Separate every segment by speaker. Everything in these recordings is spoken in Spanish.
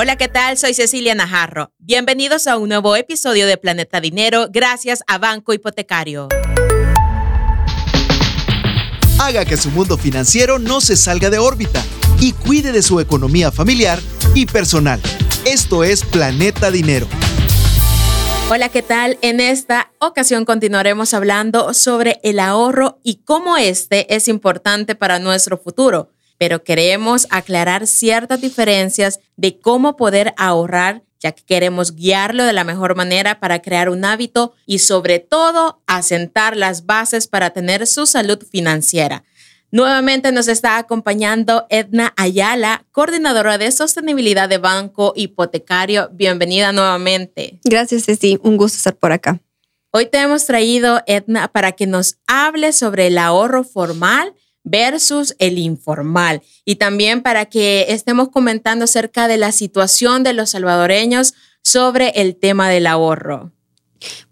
Speaker 1: Hola, ¿qué tal? Soy Cecilia Najarro. Bienvenidos a un nuevo episodio de Planeta Dinero gracias a Banco Hipotecario.
Speaker 2: Haga que su mundo financiero no se salga de órbita y cuide de su economía familiar y personal. Esto es Planeta Dinero.
Speaker 1: Hola, ¿qué tal? En esta ocasión continuaremos hablando sobre el ahorro y cómo este es importante para nuestro futuro pero queremos aclarar ciertas diferencias de cómo poder ahorrar, ya que queremos guiarlo de la mejor manera para crear un hábito y sobre todo asentar las bases para tener su salud financiera. Nuevamente nos está acompañando Edna Ayala, coordinadora de sostenibilidad de Banco Hipotecario. Bienvenida nuevamente.
Speaker 3: Gracias, Ceci. Un gusto estar por acá.
Speaker 1: Hoy te hemos traído, Edna, para que nos hable sobre el ahorro formal versus el informal. Y también para que estemos comentando acerca de la situación de los salvadoreños sobre el tema del ahorro.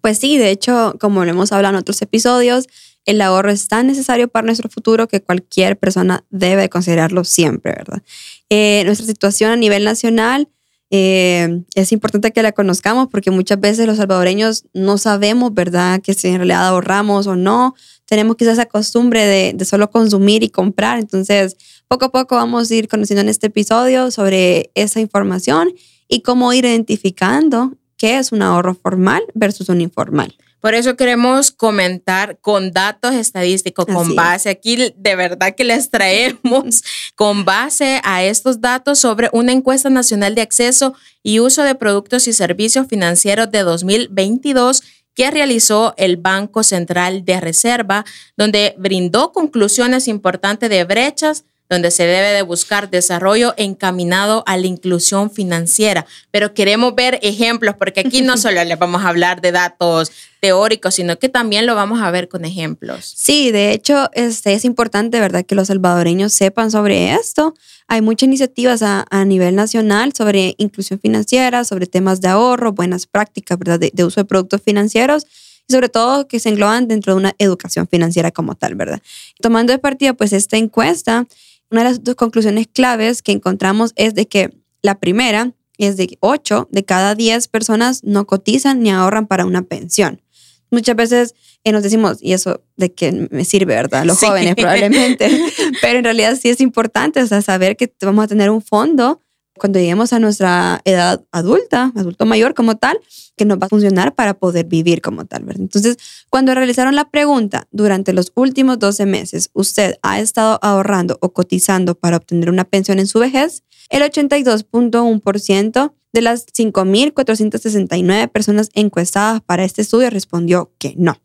Speaker 3: Pues sí, de hecho, como lo hemos hablado en otros episodios, el ahorro es tan necesario para nuestro futuro que cualquier persona debe considerarlo siempre, ¿verdad? Eh, nuestra situación a nivel nacional eh, es importante que la conozcamos porque muchas veces los salvadoreños no sabemos, ¿verdad?, que si en realidad ahorramos o no. Tenemos quizás esa costumbre de, de solo consumir y comprar. Entonces, poco a poco vamos a ir conociendo en este episodio sobre esa información y cómo ir identificando qué es un ahorro formal versus un informal.
Speaker 1: Por eso queremos comentar con datos estadísticos, con base, aquí de verdad que les traemos con base a estos datos sobre una encuesta nacional de acceso y uso de productos y servicios financieros de 2022 que realizó el Banco Central de Reserva, donde brindó conclusiones importantes de brechas donde se debe de buscar desarrollo encaminado a la inclusión financiera. Pero queremos ver ejemplos, porque aquí no solo les vamos a hablar de datos teóricos, sino que también lo vamos a ver con ejemplos.
Speaker 3: Sí, de hecho, este, es importante, ¿verdad?, que los salvadoreños sepan sobre esto. Hay muchas iniciativas a, nivel nacional sobre inclusión financiera, sobre temas de ahorro, buenas prácticas, ¿verdad?, de, de uso de productos financieros y sobre todo que se engloban dentro de una educación financiera como tal, ¿verdad? Tomando de partida, pues, esta encuesta, una de las dos conclusiones claves que encontramos es de que la primera es de que 8 de cada 10 personas no cotizan ni ahorran para una pensión. Muchas veces eh, nos decimos, ¿y eso de qué me sirve, verdad? Los jóvenes probablemente. Pero en realidad sí es importante o sea, saber que vamos a tener un fondo cuando lleguemos a nuestra edad adulta, adulto mayor como tal, que nos va a funcionar para poder vivir como tal, ¿verdad? Entonces, cuando realizaron la pregunta, durante los últimos 12 meses, ¿usted ha estado ahorrando o cotizando para obtener una pensión en su vejez? El 82.1% de las 5.469 personas encuestadas para este estudio respondió que no.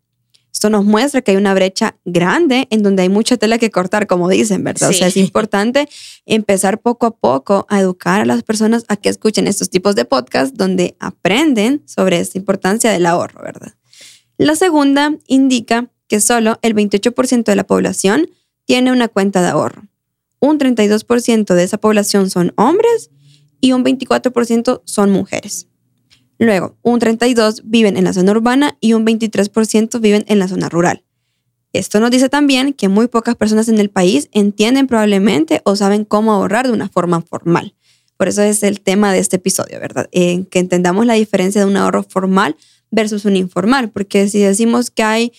Speaker 3: Esto nos muestra que hay una brecha grande en donde hay mucha tela que cortar, como dicen, ¿verdad? O sea, es importante empezar poco a poco a educar a las personas a que escuchen estos tipos de podcasts donde aprenden sobre esta importancia del ahorro, ¿verdad? La segunda indica que solo el 28% de la población tiene una cuenta de ahorro. Un 32% de esa población son hombres y un 24% son mujeres. Luego, un 32% viven en la zona urbana y un 23% viven en la zona rural. Esto nos dice también que muy pocas personas en el país entienden probablemente o saben cómo ahorrar de una forma formal. Por eso es el tema de este episodio, ¿verdad? En que entendamos la diferencia de un ahorro formal versus un informal, porque si decimos que hay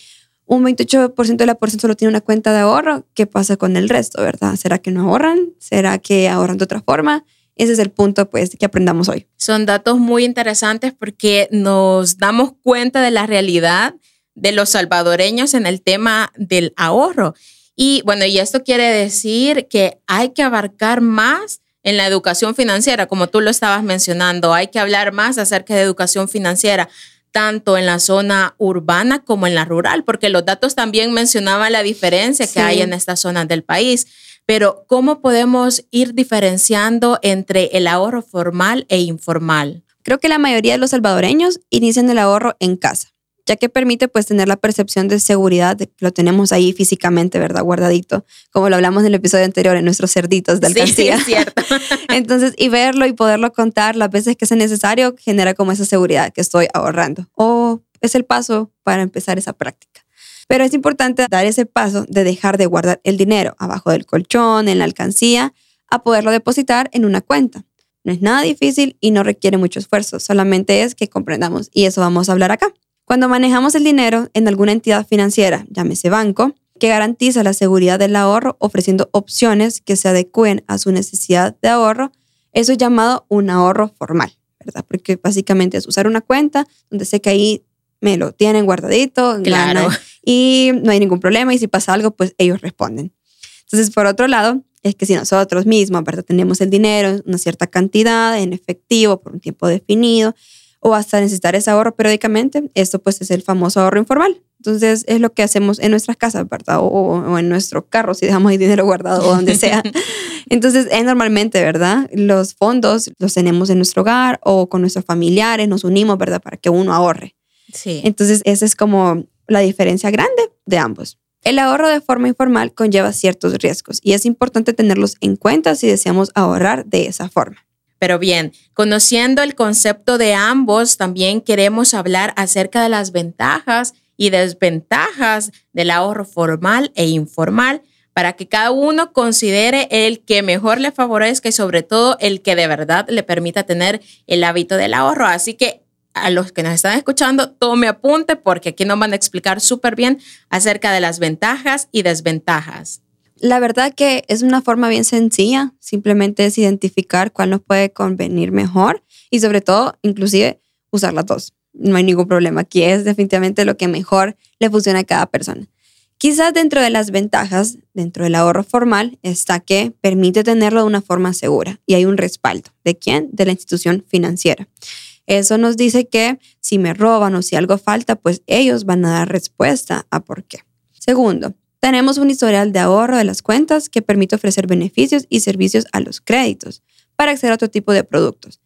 Speaker 3: un 28% de la población solo tiene una cuenta de ahorro, ¿qué pasa con el resto, verdad? ¿Será que no ahorran? ¿Será que ahorran de otra forma? Ese es el punto pues que aprendamos hoy.
Speaker 1: Son datos muy interesantes porque nos damos cuenta de la realidad de los salvadoreños en el tema del ahorro. Y bueno, y esto quiere decir que hay que abarcar más en la educación financiera, como tú lo estabas mencionando, hay que hablar más acerca de educación financiera, tanto en la zona urbana como en la rural, porque los datos también mencionaban la diferencia que hay en estas zonas del país. Pero ¿cómo podemos ir diferenciando entre el ahorro formal e informal?
Speaker 3: Creo que la mayoría de los salvadoreños inician el ahorro en casa, ya que permite pues tener la percepción de seguridad de que lo tenemos ahí físicamente, ¿verdad? Guardadito, como lo hablamos en el episodio anterior en nuestros cerditos de alcancía.
Speaker 1: Sí, es cierto.
Speaker 3: Entonces, y verlo y poderlo contar las veces que sea necesario genera como esa seguridad que estoy ahorrando. O es el paso para empezar esa práctica. Pero es importante dar ese paso de dejar de guardar el dinero abajo del colchón, en la alcancía, a poderlo depositar en una cuenta. no es nada difícil y no requiere mucho esfuerzo, solamente es que comprendamos y eso vamos a hablar acá. Cuando manejamos el dinero en alguna entidad financiera, llámese banco, que garantiza la seguridad del ahorro ofreciendo opciones que se adecúen a su necesidad de ahorro, eso es llamado un ahorro formal, ¿verdad? Porque básicamente es usar una cuenta donde sé que ahí me lo tienen guardadito,
Speaker 1: claro.
Speaker 3: y no hay ningún problema y si pasa algo, pues ellos responden. Entonces, por otro lado, es que si nosotros mismos, ¿verdad? Tenemos el dinero, una cierta cantidad en efectivo por un tiempo definido, o hasta necesitar ese ahorro periódicamente, esto pues es el famoso ahorro informal. Entonces es lo que hacemos en nuestras casas, ¿verdad? O, en nuestro carro, si dejamos el dinero guardado o donde sea. Entonces es normalmente, ¿verdad? Los fondos los tenemos en nuestro hogar o con nuestros familiares, nos unimos, ¿verdad? Para que uno ahorre.
Speaker 1: Sí.
Speaker 3: Entonces esa es como la diferencia grande de ambos. El ahorro de forma informal conlleva ciertos riesgos y es importante tenerlos en cuenta si deseamos ahorrar de esa forma.
Speaker 1: Pero bien, conociendo el concepto de ambos, también queremos hablar acerca de las ventajas y desventajas del ahorro formal e informal para que cada uno considere el que mejor le favorezca y sobre todo el que de verdad le permita tener el hábito del ahorro. Así que a los que nos están escuchando, tome apunte porque aquí nos van a explicar súper bien acerca de las ventajas y desventajas.
Speaker 3: La verdad que es una forma bien sencilla, simplemente es identificar cuál nos puede convenir mejor y sobre todo, inclusive, usar las dos. No hay ningún problema. Aquí es definitivamente lo que mejor le funciona a cada persona. Quizás dentro de las ventajas, dentro del ahorro formal, está que permite tenerlo de una forma segura y hay un respaldo. ¿De quién? De la institución financiera. Eso nos dice que si me roban o si algo falta, pues ellos van a dar respuesta a por qué. Segundo, tenemos un historial de ahorro de las cuentas que permite ofrecer beneficios y servicios a los créditos para acceder a otro tipo de productos.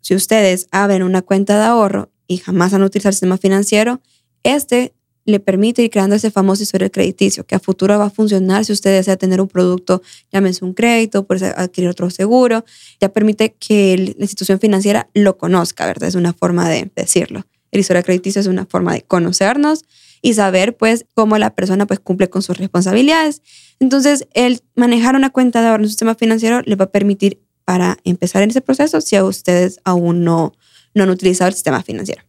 Speaker 3: Si ustedes abren una cuenta de ahorro y jamás han utilizado el sistema financiero, este le permite ir creando ese famoso historial crediticio que a futuro va a funcionar si usted desea tener un producto, llámese un crédito, por adquirir otro seguro, ya permite que la institución financiera lo conozca, ¿verdad? Es una forma de decirlo. El historial crediticio es una forma de conocernos y saber pues cómo la persona pues cumple con sus responsabilidades. Entonces, el manejar una cuenta de ahorro en un sistema financiero les va a permitir para empezar en ese proceso si a ustedes aún no, no han utilizado el sistema financiero.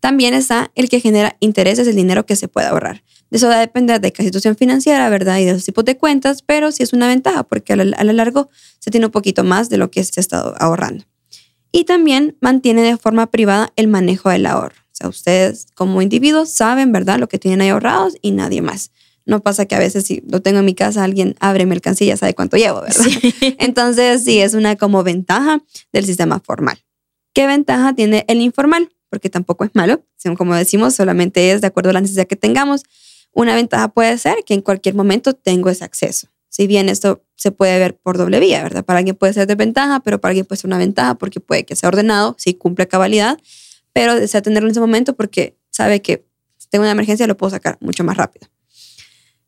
Speaker 3: También está el que genera intereses, el dinero que se puede ahorrar. De eso va a depender de cada situación financiera, ¿verdad? Y de los tipos de cuentas, pero sí es una ventaja porque a lo, largo se tiene un poquito más de lo que se ha estado ahorrando. Y también mantiene de forma privada el manejo del ahorro sea, ustedes como individuos saben, ¿verdad?, lo que tienen ahí ahorrados y nadie más. No pasa que a veces si lo tengo en mi casa, alguien abre mercancía y ya sabe cuánto llevo, ¿verdad? Entonces, sí, es una como ventaja del sistema formal. ¿Qué ventaja tiene el informal? Porque tampoco es malo, como decimos, solamente es de acuerdo a la necesidad que tengamos. Una ventaja puede ser que en cualquier momento tengo ese acceso. Si bien esto se puede ver por doble vía, ¿verdad? Para alguien puede ser desventaja, pero para alguien puede ser una ventaja porque puede que sea ordenado, si cumple cabalidad, pero desea tenerlo en ese momento porque sabe que si tengo una emergencia lo puedo sacar mucho más rápido.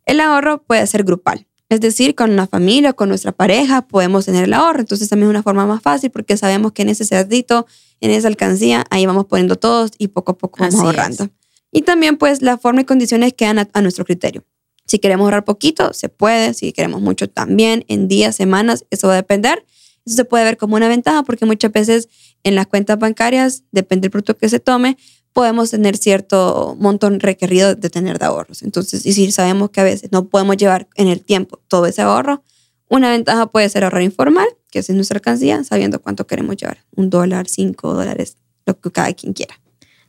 Speaker 3: El ahorro puede ser grupal, es decir, con la familia o con nuestra pareja podemos tener el ahorro, entonces también es una forma más fácil porque sabemos que cerdito, en esa alcancía, ahí vamos poniendo todos y poco a poco vamos ahorrando. Y también pues la forma y condiciones quedan a, a nuestro criterio. Si queremos ahorrar poquito, se puede. Si queremos mucho, también. En días, semanas, eso va a depender. Eso se puede ver como una ventaja porque muchas veces en las cuentas bancarias, depende del producto que se tome, podemos tener cierto montón requerido de tener de ahorros. Entonces, y si sabemos que a veces no podemos llevar en el tiempo todo ese ahorro, una ventaja puede ser ahorrar informal, que es nuestra alcancía, sabiendo cuánto queremos llevar. Un dólar, cinco dólares, lo que cada quien quiera.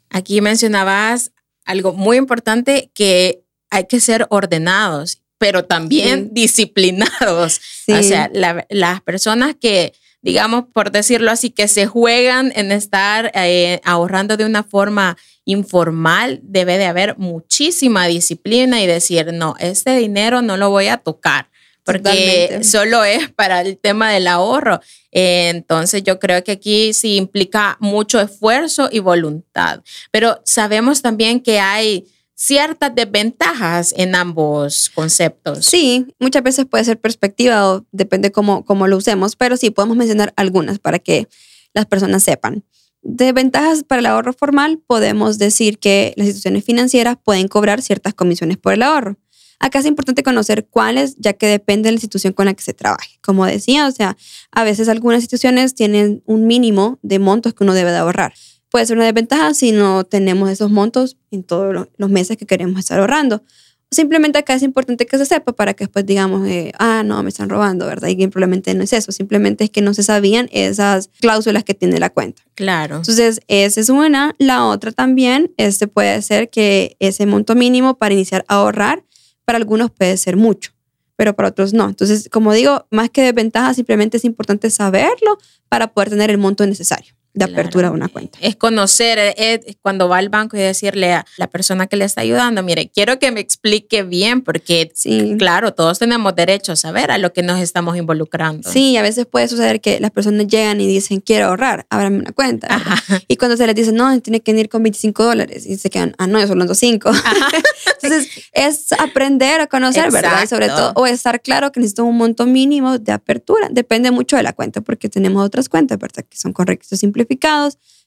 Speaker 1: Aquí mencionabas algo muy importante que hay que ser ordenados pero también disciplinados. O sea, las personas que, digamos, por decirlo así, que se juegan en estar eh, ahorrando de una forma informal, debe de haber muchísima disciplina y decir, no, este dinero no lo voy a tocar porque solo es para el tema del ahorro. entonces yo creo que aquí sí implica mucho esfuerzo y voluntad. Pero sabemos también que hay ciertas desventajas en ambos conceptos.
Speaker 3: Sí, muchas veces puede ser perspectiva o depende cómo, cómo lo usemos, pero sí podemos mencionar algunas para que las personas sepan. Desventajas para el ahorro formal, podemos decir que las instituciones financieras pueden cobrar ciertas comisiones por el ahorro. Acá es importante conocer cuáles, ya que depende de la institución con la que se trabaje. Como decía, o sea, a veces algunas instituciones tienen un mínimo de montos que uno debe de ahorrar. Puede ser una desventaja si no tenemos esos montos en todos los meses que queremos estar ahorrando. Simplemente acá es importante que se sepa para que después digamos, eh, ah, no, me están robando, ¿verdad? Y simplemente no es eso, simplemente es que no se sabían esas cláusulas que tiene la cuenta.
Speaker 1: Claro.
Speaker 3: Entonces, esa es una. La otra también este puede ser que ese monto mínimo para iniciar a ahorrar, para algunos puede ser mucho, pero para otros no. Entonces, como digo, más que desventaja, simplemente es importante saberlo para poder tener el monto necesario de apertura de una cuenta.
Speaker 1: Es conocer, cuando va al banco y decirle a la persona que le está ayudando, mire, quiero que me explique bien, porque sí. claro, todos tenemos derecho a saber a lo que nos estamos involucrando.
Speaker 3: Sí, a veces puede suceder que las personas llegan y dicen, quiero ahorrar, ábrame una cuenta. Y cuando se les dice, no, tiene que ir con 25 dólares, y se quedan, ah, no, yo solo ando 5. Entonces, es aprender a conocer, ¿verdad? Y sobre todo, o estar claro que necesito un monto mínimo de apertura. Depende mucho de la cuenta, porque tenemos otras cuentas, ¿verdad? Que son correctos simples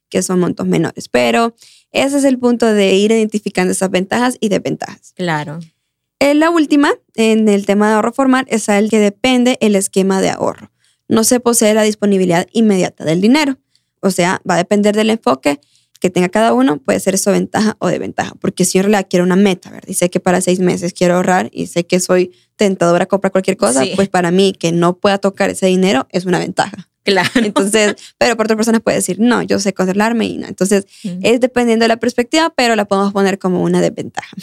Speaker 3: que son montos menores. Pero ese es el punto de ir identificando esas ventajas y desventajas.
Speaker 1: Claro.
Speaker 3: Eh, la última, en el tema de ahorro formal, es el que depende el esquema de ahorro. No se posee la disponibilidad inmediata del dinero. O sea, va a depender del enfoque que tenga cada uno, puede ser eso ventaja o desventaja. Porque si yo en realidad quiero una meta, ¿verdad? Y sé que para seis meses quiero ahorrar y sé que soy tentadora a comprar cualquier cosa, pues para mí que no pueda tocar ese dinero es una ventaja.
Speaker 1: Claro.
Speaker 3: Entonces, pero por otras personas puede decir, no, yo sé controlarme y no. Entonces, es dependiendo de la perspectiva, pero la podemos poner como una desventaja.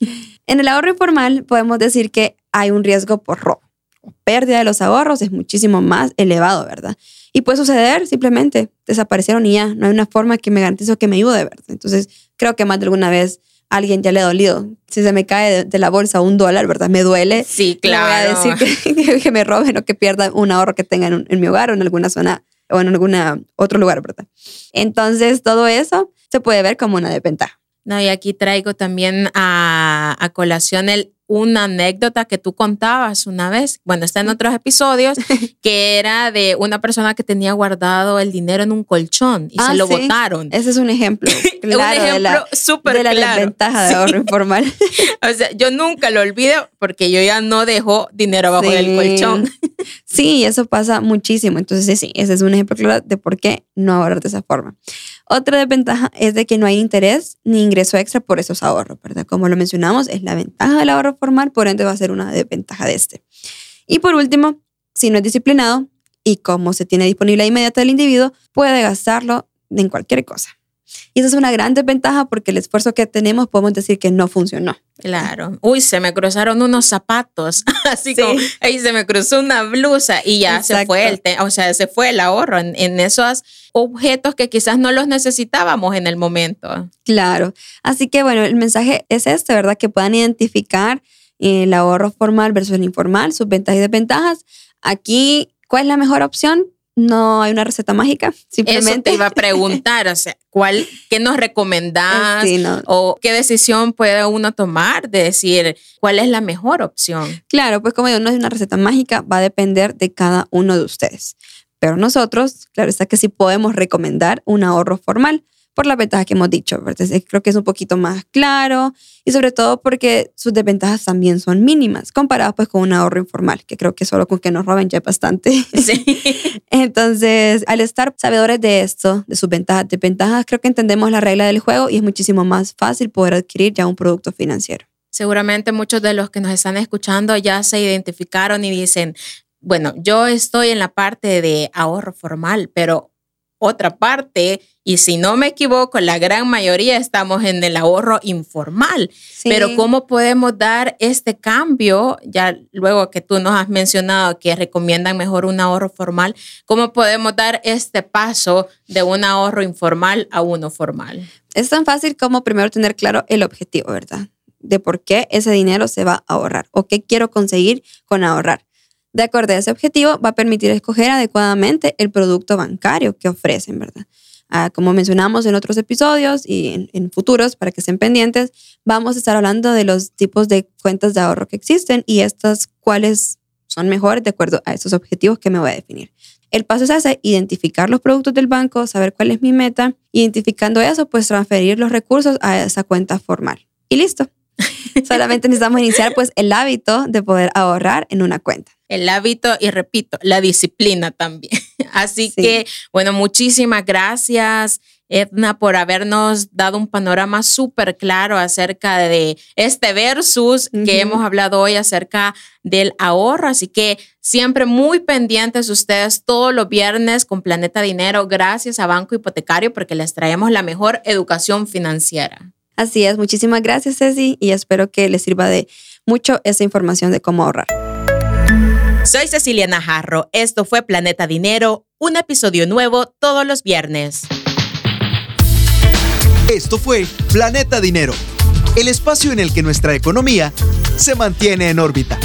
Speaker 3: en el ahorro informal podemos decir que hay un riesgo por robo. Pérdida de los ahorros es muchísimo más elevado, ¿verdad? Y puede suceder simplemente, desaparecieron y ya, no hay una forma que me garantice que me ayude, ¿verdad? Entonces, creo que más de alguna vez alguien ya le ha dolido. Si se me cae de, la bolsa un dólar, ¿verdad? Me duele.
Speaker 1: Sí, claro.
Speaker 3: No voy a decir que, me roben o que pierda un ahorro que tenga en, en, mi hogar o en alguna zona o en algún otro lugar, ¿verdad? Entonces, todo eso se puede ver como una desventaja.
Speaker 1: No, y aquí traigo también a, a colación el una anécdota que tú contabas una vez, bueno, está en otros episodios, que era de una persona que tenía guardado el dinero en un colchón y se ah, lo botaron.
Speaker 3: Ese es un ejemplo. Claro,
Speaker 1: un ejemplo súper
Speaker 3: de la, desventaja de ahorro informal.
Speaker 1: o sea, yo nunca lo olvido porque yo ya no dejo dinero abajo del colchón.
Speaker 3: sí, eso pasa muchísimo. Entonces, sí, ese es un ejemplo claro de por qué no ahorrar de esa forma. Otra desventaja es de que no hay interés ni ingreso extra por esos ahorros, ¿verdad? Como lo mencionamos, es la ventaja del ahorro formal, por ende va a ser una desventaja de este. Y por último, si no es disciplinado y como se tiene disponible inmediata del individuo, puede gastarlo en cualquier cosa. Y esa es una gran desventaja porque el esfuerzo que tenemos podemos decir que no funcionó.
Speaker 1: Claro. Uy, se me cruzaron unos zapatos, así como, ahí se me cruzó una blusa y ya se fue el, o sea, se fue el ahorro en, en, esos objetos que quizás no los necesitábamos en el momento.
Speaker 3: Claro. Así que bueno, el mensaje es este, ¿verdad? Que puedan identificar el ahorro formal versus el informal, sus ventajas y desventajas. Aquí, ¿cuál es la mejor opción? No hay una receta mágica, simplemente. Eso
Speaker 1: te iba a preguntar, o sea, ¿cuál, ¿qué nos recomendás o qué decisión puede uno tomar de decir cuál es la mejor opción?
Speaker 3: Claro, pues como digo, no es una receta mágica, va a depender de cada uno de ustedes. Pero nosotros, claro está que sí podemos recomendar un ahorro formal por la ventaja que hemos dicho. Creo que es un poquito más claro y sobre todo porque sus desventajas también son mínimas comparadas pues con un ahorro informal, que creo que solo con que nos roben ya es bastante.
Speaker 1: Sí.
Speaker 3: Entonces, al estar sabedores de esto, de sus ventajas, desventajas, creo que entendemos la regla del juego y es muchísimo más fácil poder adquirir ya un producto financiero.
Speaker 1: Seguramente muchos de los que nos están escuchando ya se identificaron y dicen, bueno, yo estoy en la parte de ahorro formal, pero otra parte, y si no me equivoco, la gran mayoría estamos en el ahorro informal. Pero ¿cómo podemos dar este cambio? Ya luego que tú nos has mencionado que recomiendan mejor un ahorro formal, ¿cómo podemos dar este paso de un ahorro informal a uno formal?
Speaker 3: Es tan fácil como primero tener claro el objetivo, ¿verdad? De por qué ese dinero se va a ahorrar o qué quiero conseguir con ahorrar. De acuerdo a ese objetivo, va a permitir escoger adecuadamente el producto bancario que ofrecen, ¿verdad? Ah, como mencionamos en otros episodios y en, futuros, para que estén pendientes, vamos a estar hablando de los tipos de cuentas de ahorro que existen y estas cuáles son mejores de acuerdo a esos objetivos que me voy a definir. El paso es ese, identificar los productos del banco, saber cuál es mi meta, identificando eso, pues transferir los recursos a esa cuenta formal. Y listo. Solamente necesitamos iniciar pues el hábito de poder ahorrar en una cuenta.
Speaker 1: El hábito y repito, la disciplina también. Así que, bueno, muchísimas gracias. Edna, por habernos dado un panorama súper claro acerca de este versus que hemos hablado hoy acerca del ahorro. Así que siempre muy pendientes ustedes todos los viernes con Planeta Dinero. Gracias a Banco Hipotecario porque les traemos la mejor educación financiera.
Speaker 3: Así es, muchísimas gracias Ceci y espero que les sirva de mucho esa información de cómo ahorrar.
Speaker 1: Soy Cecilia Najarro, esto fue Planeta Dinero, un episodio nuevo todos los viernes.
Speaker 2: Esto fue Planeta Dinero, el espacio en el que nuestra economía se mantiene en órbita.